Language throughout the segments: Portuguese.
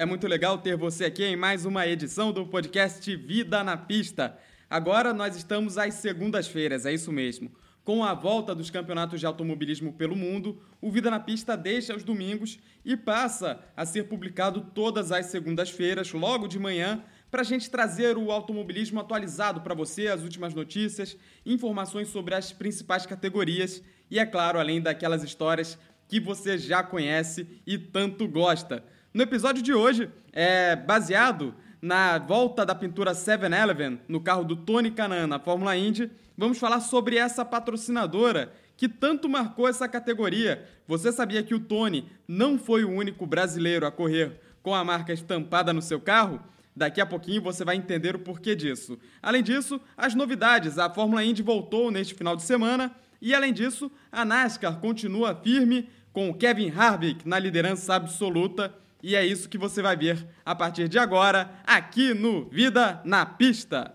É muito legal ter você aqui em mais uma edição do podcast Vida na Pista. Agora nós estamos às segundas-feiras, é isso mesmo. Com a volta dos campeonatos de automobilismo pelo mundo, o Vida na Pista deixa os domingos e passa a ser publicado todas as segundas-feiras, logo de manhã, para a gente trazer o automobilismo atualizado para você, as últimas notícias, informações sobre as principais categorias e, é claro, além daquelas histórias que você já conhece e tanto gosta. No episódio de hoje, é baseado na volta da pintura 7-Eleven no carro do Tony Kanaan na Fórmula Indy, vamos falar sobre essa patrocinadora que tanto marcou essa categoria. Você sabia que o Tony não foi o único brasileiro a correr com a marca estampada no seu carro? Daqui a pouquinho você vai entender o porquê disso. Além disso, as novidades. A Fórmula Indy voltou neste final de semana e, além disso, a NASCAR continua firme com Kevin Harvick na liderança absoluta e é isso que você vai ver a partir de agora, aqui no Vida na Pista.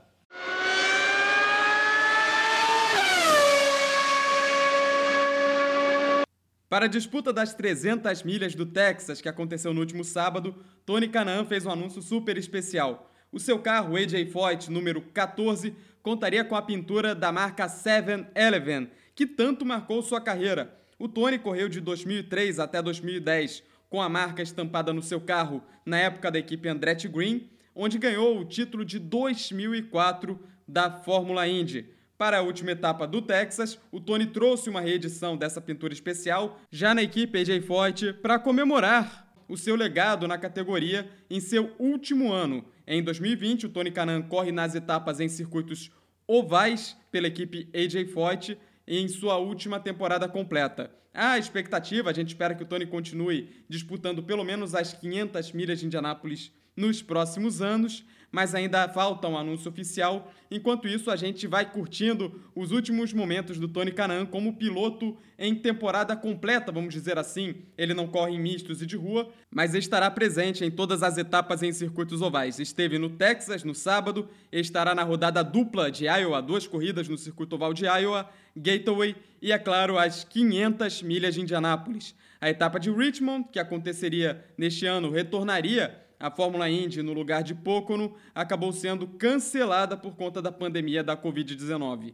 Para a disputa das 300 milhas do Texas, que aconteceu no último sábado, Tony Canaan fez um anúncio super especial. O seu carro, AJ Foyt, número 14, contaria com a pintura da marca 7-Eleven, que tanto marcou sua carreira. O Tony correu de 2003 até 2010 com a marca estampada no seu carro na época da equipe Andretti Green, onde ganhou o título de 2004 da Fórmula Indy. Para a última etapa do Texas, o Tony trouxe uma reedição dessa pintura especial, já na equipe AJ Foyt, para comemorar o seu legado na categoria em seu último ano. Em 2020, o Tony Canan corre nas etapas em circuitos ovais pela equipe AJ Foyt em sua última temporada completa. A expectativa, a gente espera que o Tony continue disputando pelo menos as 500 milhas de Indianápolis nos próximos anos, mas ainda falta um anúncio oficial. Enquanto isso, a gente vai curtindo os últimos momentos do Tony Canan como piloto em temporada completa, vamos dizer assim. Ele não corre em mistos e de rua, mas estará presente em todas as etapas em circuitos ovais. Esteve no Texas no sábado, estará na rodada dupla de Iowa, duas corridas no circuito oval de Iowa, Gateway e, é claro, as 500 milhas de Indianápolis. A etapa de Richmond, que aconteceria neste ano, retornaria a Fórmula Indy no lugar de Pocono acabou sendo cancelada por conta da pandemia da Covid-19.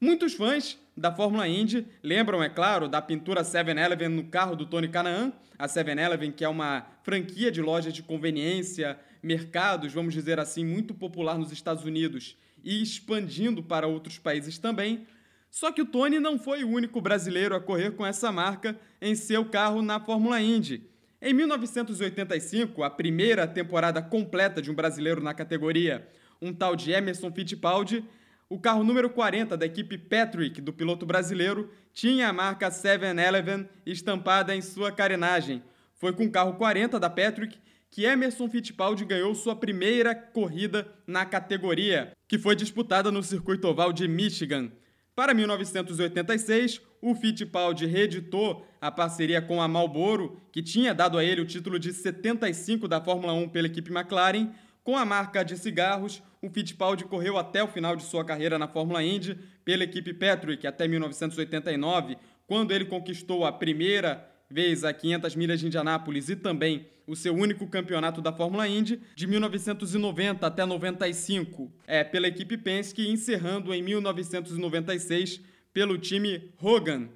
Muitos fãs da Fórmula Indy lembram, é claro, da pintura 7-Eleven no carro do Tony Canaan, a 7-Eleven que é uma franquia de lojas de conveniência, mercados, vamos dizer assim, muito popular nos Estados Unidos e expandindo para outros países também. Só que o Tony não foi o único brasileiro a correr com essa marca em seu carro na Fórmula Indy. Em 1985, a primeira temporada completa de um brasileiro na categoria, um tal de Emerson Fittipaldi, o carro número 40 da equipe Patrick do piloto brasileiro tinha a marca 7-Eleven estampada em sua carenagem. Foi com o carro 40 da Patrick que Emerson Fittipaldi ganhou sua primeira corrida na categoria, que foi disputada no circuito oval de Michigan. Para 1986, o Fittipaldi reeditou a parceria com a Marlboro, que tinha dado a ele o título de 75 da Fórmula 1 pela equipe McLaren. Com a marca de cigarros, o Fittipaldi correu até o final de sua carreira na Fórmula Indy pela equipe Patrick até 1989, quando ele conquistou a primeira vez a 500 milhas de Indianápolis e também o seu único campeonato da Fórmula Indy de 1990 até 95, é pela equipe Penske, encerrando em 1996 pelo time Hogan.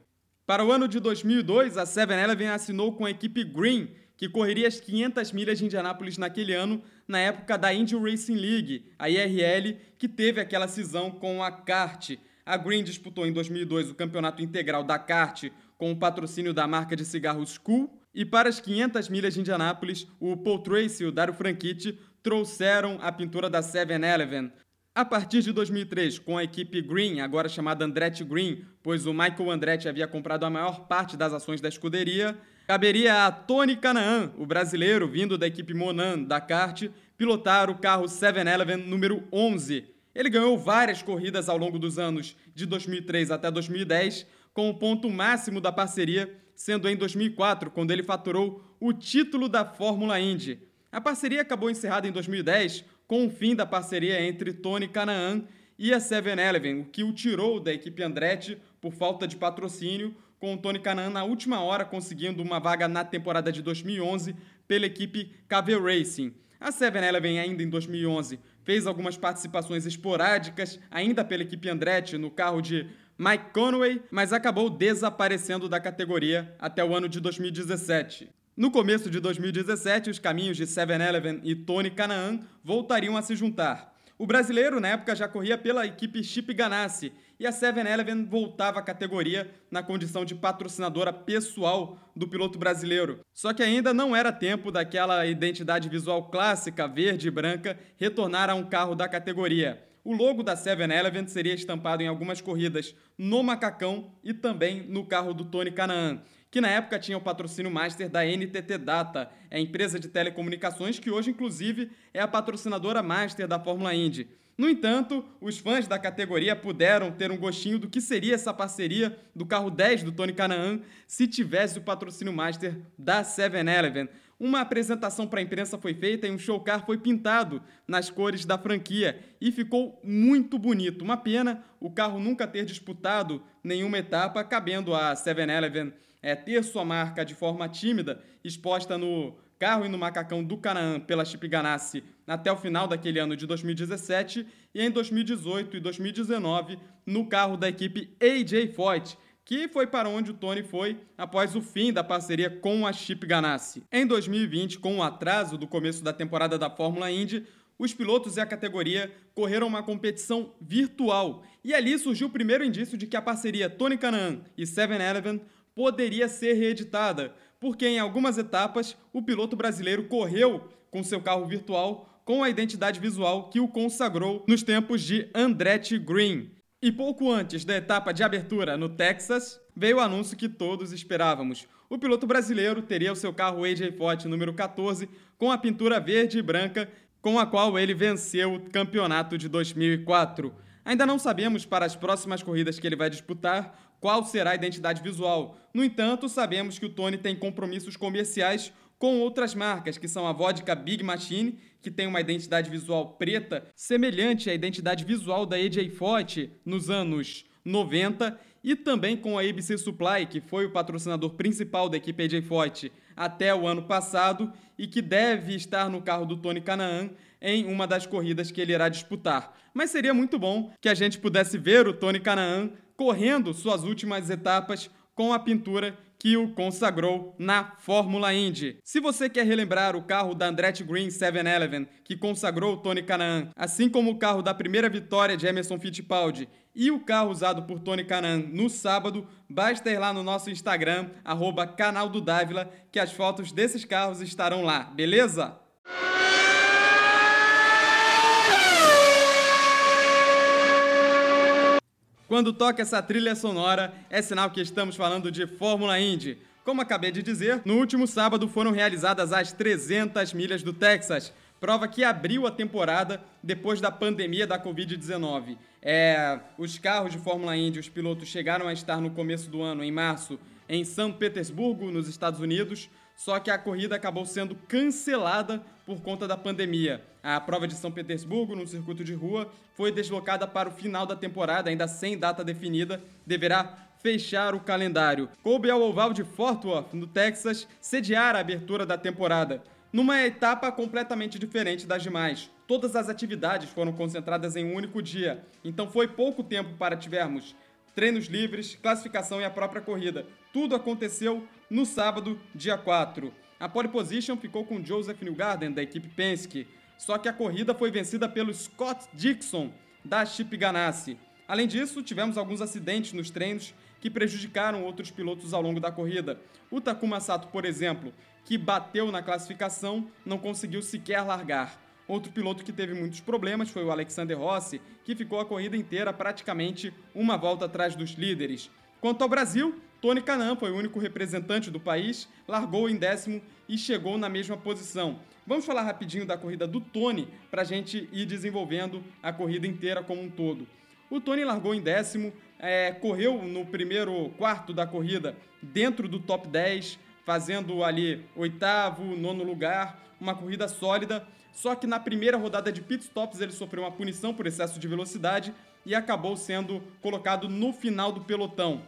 Para o ano de 2002, a 7-Eleven assinou com a equipe Green, que correria as 500 milhas de Indianápolis naquele ano, na época da Indy Racing League, a IRL, que teve aquela cisão com a kart. A Green disputou em 2002 o campeonato integral da kart com o patrocínio da marca de cigarros Cool, e para as 500 milhas de Indianápolis, o Paul Tracy e o Dario Franchitti trouxeram a pintura da 7-Eleven. A partir de 2003, com a equipe Green, agora chamada Andretti Green, pois o Michael Andretti havia comprado a maior parte das ações da escuderia, caberia a Tony Canaan, o brasileiro vindo da equipe Monan da kart, pilotar o carro 7-Eleven número 11. Ele ganhou várias corridas ao longo dos anos de 2003 até 2010, com o ponto máximo da parceria sendo em 2004, quando ele faturou o título da Fórmula Indy. A parceria acabou encerrada em 2010 com o fim da parceria entre Tony Canaan e a 7-Eleven, o que o tirou da equipe Andretti por falta de patrocínio, com o Tony Canaan na última hora conseguindo uma vaga na temporada de 2011 pela equipe KV Racing. A 7-Eleven ainda em 2011 fez algumas participações esporádicas, ainda pela equipe Andretti, no carro de Mike Conway, mas acabou desaparecendo da categoria até o ano de 2017. No começo de 2017, os caminhos de 7-Eleven e Tony Canaan voltariam a se juntar. O brasileiro, na época, já corria pela equipe Chip Ganassi e a 7-Eleven voltava à categoria na condição de patrocinadora pessoal do piloto brasileiro. Só que ainda não era tempo daquela identidade visual clássica verde e branca retornar a um carro da categoria. O logo da 7-Eleven seria estampado em algumas corridas no macacão e também no carro do Tony Canaan que na época tinha o patrocínio master da NTT Data, é a empresa de telecomunicações que hoje, inclusive, é a patrocinadora master da Fórmula Indy. No entanto, os fãs da categoria puderam ter um gostinho do que seria essa parceria do carro 10 do Tony Canaan se tivesse o patrocínio master da 7-Eleven. Uma apresentação para a imprensa foi feita e um show car foi pintado nas cores da franquia e ficou muito bonito. Uma pena o carro nunca ter disputado nenhuma etapa, cabendo a 7-Eleven é, ter sua marca de forma tímida exposta no carro e no macacão do Canaã pela Chip Ganassi até o final daquele ano de 2017 e em 2018 e 2019 no carro da equipe AJ Foyt, que foi para onde o Tony foi após o fim da parceria com a Chip Ganassi. Em 2020, com o atraso do começo da temporada da Fórmula Indy, os pilotos e a categoria correram uma competição virtual. E ali surgiu o primeiro indício de que a parceria Tony Canaan e 7-Eleven poderia ser reeditada, porque em algumas etapas o piloto brasileiro correu com seu carro virtual com a identidade visual que o consagrou nos tempos de Andretti Green. E pouco antes da etapa de abertura no Texas, veio o anúncio que todos esperávamos. O piloto brasileiro teria o seu carro AJ Foyt número 14 com a pintura verde e branca com a qual ele venceu o campeonato de 2004. Ainda não sabemos para as próximas corridas que ele vai disputar qual será a identidade visual. No entanto, sabemos que o Tony tem compromissos comerciais com outras marcas, que são a vodka Big Machine, que tem uma identidade visual preta, semelhante à identidade visual da AJ Foyt nos anos 90, e também com a ABC Supply, que foi o patrocinador principal da equipe AJ Foyt até o ano passado e que deve estar no carro do Tony Canaan em uma das corridas que ele irá disputar. Mas seria muito bom que a gente pudesse ver o Tony Canaan correndo suas últimas etapas com a pintura que o consagrou na Fórmula Indy. Se você quer relembrar o carro da Andretti Green 711 que consagrou Tony Canaan, assim como o carro da primeira vitória de Emerson Fittipaldi e o carro usado por Tony Canaan no sábado, basta ir lá no nosso Instagram, arroba canal do Dávila, que as fotos desses carros estarão lá, beleza? Quando toca essa trilha sonora, é sinal que estamos falando de Fórmula Indy. Como acabei de dizer, no último sábado foram realizadas as 300 milhas do Texas, prova que abriu a temporada depois da pandemia da Covid-19. É, os carros de Fórmula Indy, os pilotos chegaram a estar no começo do ano, em março, em São Petersburgo, nos Estados Unidos, só que a corrida acabou sendo cancelada por conta da pandemia. A prova de São Petersburgo, no circuito de rua, foi deslocada para o final da temporada, ainda sem data definida, deverá fechar o calendário. Coube ao oval de Fort Worth, no Texas, sediar a abertura da temporada, numa etapa completamente diferente das demais. Todas as atividades foram concentradas em um único dia, então foi pouco tempo para tivermos treinos livres, classificação e a própria corrida. Tudo aconteceu no sábado, dia 4. A pole position ficou com Joseph Newgarden, da equipe Penske, só que a corrida foi vencida pelo Scott Dixon, da Chip Ganassi. Além disso, tivemos alguns acidentes nos treinos que prejudicaram outros pilotos ao longo da corrida. O Takuma Sato, por exemplo, que bateu na classificação, não conseguiu sequer largar. Outro piloto que teve muitos problemas foi o Alexander Rossi, que ficou a corrida inteira praticamente uma volta atrás dos líderes. Quanto ao Brasil, Tony Canan foi o único representante do país, largou em décimo e chegou na mesma posição. Vamos falar rapidinho da corrida do Tony para a gente ir desenvolvendo a corrida inteira como um todo. O Tony largou em décimo, é, correu no primeiro quarto da corrida dentro do top 10, fazendo ali oitavo, nono lugar, uma corrida sólida. Só que na primeira rodada de pitstops ele sofreu uma punição por excesso de velocidade e acabou sendo colocado no final do pelotão.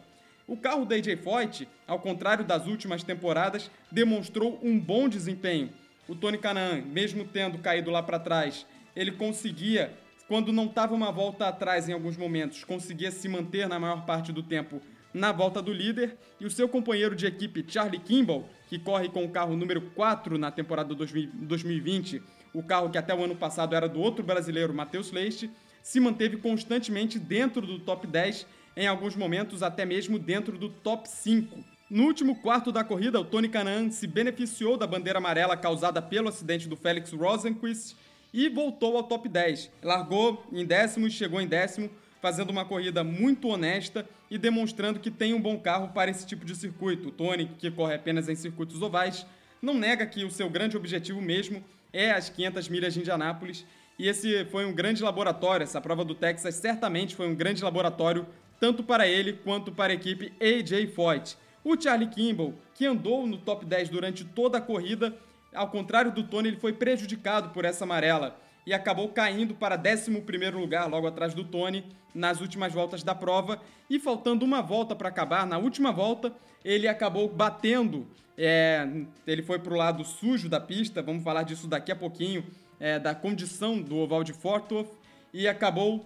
O carro da AJ Foyt, ao contrário das últimas temporadas, demonstrou um bom desempenho. O Tony Canaan, mesmo tendo caído lá para trás, ele conseguia, quando não estava uma volta atrás em alguns momentos, conseguia se manter na maior parte do tempo na volta do líder. E o seu companheiro de equipe, Charlie Kimball, que corre com o carro número 4 na temporada 2020, o carro que até o ano passado era do outro brasileiro, Matheus Leite, se manteve constantemente dentro do top 10 em alguns momentos até mesmo dentro do top 5. No último quarto da corrida, o Tony Kanaan se beneficiou da bandeira amarela causada pelo acidente do Felix Rosenquist e voltou ao top 10. Largou em décimo e chegou em décimo, fazendo uma corrida muito honesta e demonstrando que tem um bom carro para esse tipo de circuito. O Tony, que corre apenas em circuitos ovais, não nega que o seu grande objetivo mesmo é as 500 milhas de Indianápolis. E esse foi um grande laboratório, essa prova do Texas certamente foi um grande laboratório tanto para ele quanto para a equipe AJ Foyt. O Charlie Kimball, que andou no top 10 durante toda a corrida, ao contrário do Tony, ele foi prejudicado por essa amarela e acabou caindo para 11 lugar, logo atrás do Tony, nas últimas voltas da prova. E faltando uma volta para acabar, na última volta, ele acabou batendo. É, ele foi para o lado sujo da pista, vamos falar disso daqui a pouquinho, é, da condição do oval de Fort Worth, e acabou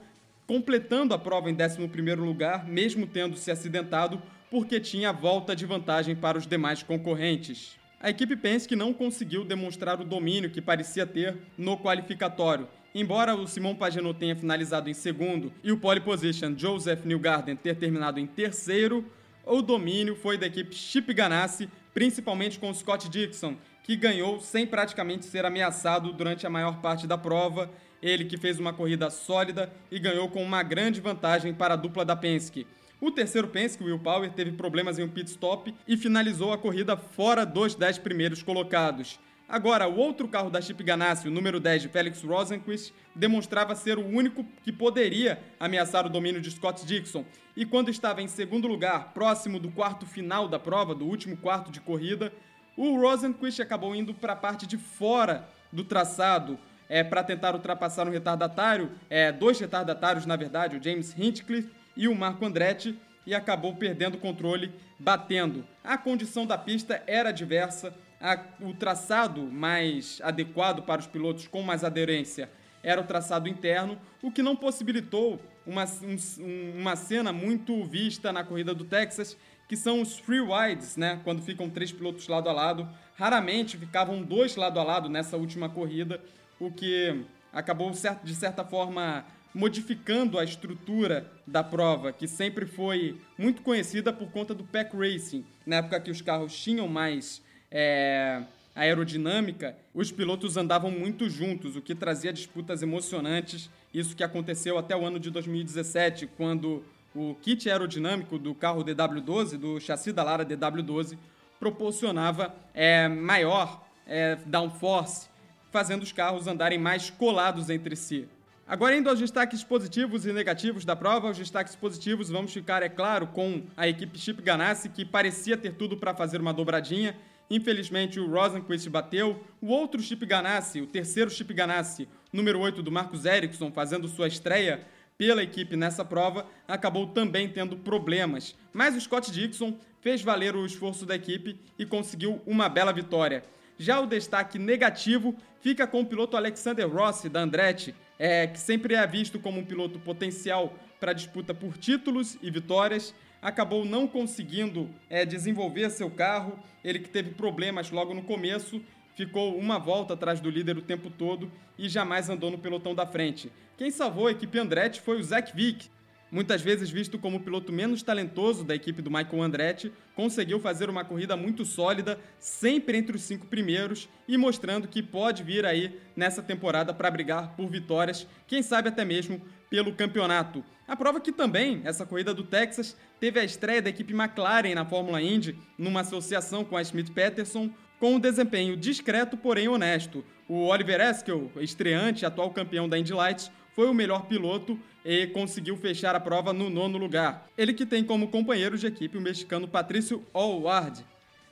completando a prova em 11 lugar, mesmo tendo se acidentado, porque tinha volta de vantagem para os demais concorrentes. A equipe Penske não conseguiu demonstrar o domínio que parecia ter no qualificatório. Embora o Simon Pagenaud tenha finalizado em segundo e o pole position Joseph Newgarden ter terminado em terceiro, o domínio foi da equipe Chip Ganassi, principalmente com Scott Dixon, que ganhou sem praticamente ser ameaçado durante a maior parte da prova ele que fez uma corrida sólida e ganhou com uma grande vantagem para a dupla da Penske. O terceiro Penske, Will Power, teve problemas em um pit stop e finalizou a corrida fora dos 10 primeiros colocados. Agora, o outro carro da Chip Ganassi, o número 10 de Felix Rosenquist, demonstrava ser o único que poderia ameaçar o domínio de Scott Dixon. E quando estava em segundo lugar, próximo do quarto final da prova, do último quarto de corrida, o Rosenquist acabou indo para a parte de fora do traçado, é, para tentar ultrapassar um retardatário, é, dois retardatários, na verdade, o James Hinchcliffe e o Marco Andretti, e acabou perdendo o controle, batendo. A condição da pista era diversa, a, o traçado mais adequado para os pilotos com mais aderência era o traçado interno, o que não possibilitou uma, um, uma cena muito vista na corrida do Texas, que são os free wides, né? Quando ficam três pilotos lado a lado. Raramente ficavam dois lado a lado nessa última corrida, o que acabou, de certa forma, modificando a estrutura da prova, que sempre foi muito conhecida por conta do pack racing. Na época que os carros tinham mais é, aerodinâmica, os pilotos andavam muito juntos, o que trazia disputas emocionantes. Isso que aconteceu até o ano de 2017, quando o kit aerodinâmico do carro DW12, do chassi da Lara DW12, proporcionava é, maior é, downforce fazendo os carros andarem mais colados entre si. Agora, indo aos destaques positivos e negativos da prova, os destaques positivos vamos ficar, é claro, com a equipe Chip Ganassi, que parecia ter tudo para fazer uma dobradinha. Infelizmente, o Rosenquist bateu. O outro Chip Ganassi, o terceiro Chip Ganassi, número 8 do Marcos Ericsson, fazendo sua estreia pela equipe nessa prova, acabou também tendo problemas. Mas o Scott Dixon fez valer o esforço da equipe e conseguiu uma bela vitória. Já o destaque negativo fica com o piloto Alexander Rossi, da Andretti, é, que sempre é visto como um piloto potencial para disputa por títulos e vitórias, acabou não conseguindo é, desenvolver seu carro. Ele que teve problemas logo no começo, ficou uma volta atrás do líder o tempo todo e jamais andou no pelotão da frente. Quem salvou a equipe Andretti foi o Zach Vick, muitas vezes visto como o piloto menos talentoso da equipe do Michael Andretti, conseguiu fazer uma corrida muito sólida, sempre entre os cinco primeiros e mostrando que pode vir aí nessa temporada para brigar por vitórias, quem sabe até mesmo pelo campeonato. A prova que também, essa corrida do Texas, teve a estreia da equipe McLaren na Fórmula Indy, numa associação com a Smith Peterson, com um desempenho discreto, porém honesto. O Oliver Eskel, estreante, atual campeão da Indy Lights, foi o melhor piloto e conseguiu fechar a prova no nono lugar. Ele que tem como companheiro de equipe o mexicano Patrício Allward.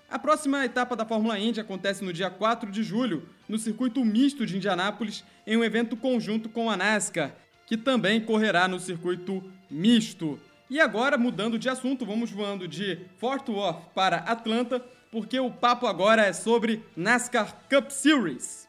A próxima etapa da Fórmula Indy acontece no dia 4 de julho, no circuito misto de Indianápolis, em um evento conjunto com a NASCAR, que também correrá no circuito misto. E agora, mudando de assunto, vamos voando de Fort Worth para Atlanta, porque o papo agora é sobre NASCAR Cup Series.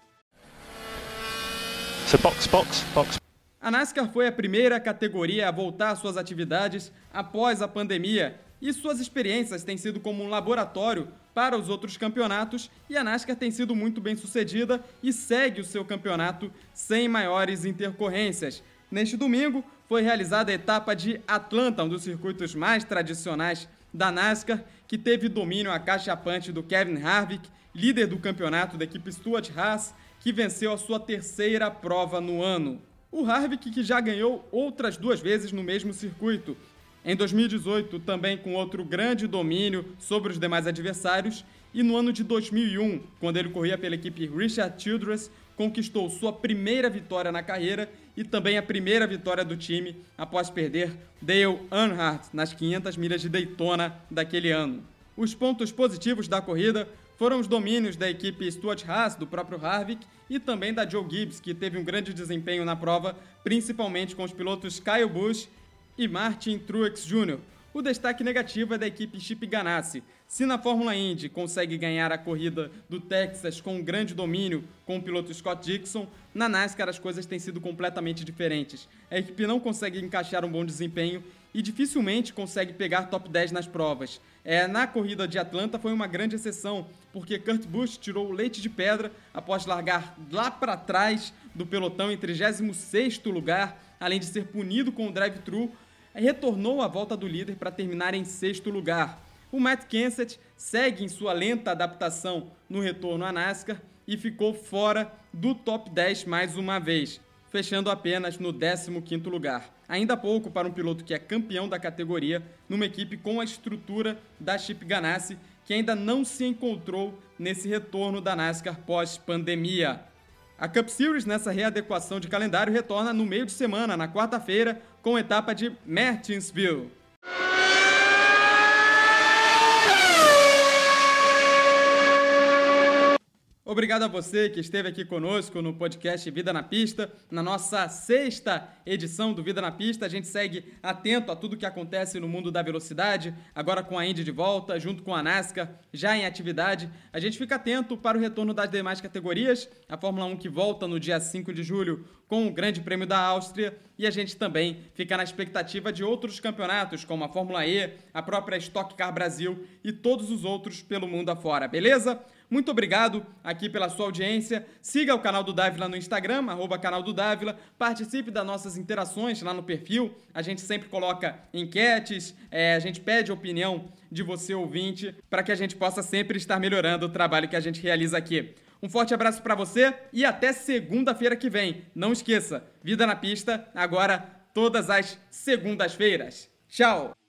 So box, box, box. A NASCAR foi a primeira categoria a voltar às suas atividades após a pandemia e suas experiências têm sido como um laboratório para os outros campeonatos e a NASCAR tem sido muito bem sucedida e segue o seu campeonato sem maiores intercorrências. Neste domingo foi realizada a etapa de Atlanta, um dos circuitos mais tradicionais da NASCAR, que teve domínio acachapante do Kevin Harvick, líder do campeonato da equipe Stuart Haas, que venceu a sua terceira prova no ano. O Harvick que já ganhou outras duas vezes no mesmo circuito, em 2018, também com outro grande domínio sobre os demais adversários, e no ano de 2001, quando ele corria pela equipe Richard Childress, conquistou sua primeira vitória na carreira e também a primeira vitória do time após perder Dale Earnhardt nas 500 milhas de Daytona daquele ano. Os pontos positivos da corrida foram os domínios da equipe Stuart Haas, do próprio Harvick, e também da Joe Gibbs, que teve um grande desempenho na prova, principalmente com os pilotos Kyle Busch e Martin Truex Jr. O destaque negativo é da equipe Chip Ganassi. Se na Fórmula Indy consegue ganhar a corrida do Texas com um grande domínio com o piloto Scott Dixon, na NASCAR as coisas têm sido completamente diferentes. A equipe não consegue encaixar um bom desempenho e dificilmente consegue pegar top 10 nas provas. É, na corrida de Atlanta foi uma grande exceção, porque Kurt Busch tirou o leite de pedra após largar lá para trás do pelotão em 36º lugar, além de ser punido com o drive-thru retornou à volta do líder para terminar em sexto lugar. O Matt Kenseth segue em sua lenta adaptação no retorno à NASCAR e ficou fora do top 10 mais uma vez, fechando apenas no 15º lugar. Ainda pouco para um piloto que é campeão da categoria, numa equipe com a estrutura da Chip Ganassi, que ainda não se encontrou nesse retorno da NASCAR pós-pandemia. A Cup Series, nessa readequação de calendário, retorna no meio de semana, na quarta-feira, com a etapa de Martinsville. Obrigado a você que esteve aqui conosco no podcast Vida na Pista, na nossa sexta edição do Vida na Pista. A gente segue atento a tudo que acontece no mundo da velocidade, agora com a Indy de volta, junto com a NASCAR já em atividade. A gente fica atento para o retorno das demais categorias, a Fórmula 1 que volta no dia 5 de julho com o Grande Prêmio da Áustria e a gente também fica na expectativa de outros campeonatos, como a Fórmula E, a própria Stock Car Brasil e todos os outros pelo mundo afora, beleza? Muito obrigado aqui pela sua audiência. Siga o canal do Dávila no Instagram, arroba canal do Dávila. Participe das nossas interações lá no perfil. A gente sempre coloca enquetes, é, a gente pede opinião de você ouvinte para que a gente possa sempre estar melhorando o trabalho que a gente realiza aqui. Um forte abraço para você e até segunda-feira que vem. Não esqueça, Vida na Pista agora todas as segundas-feiras. Tchau!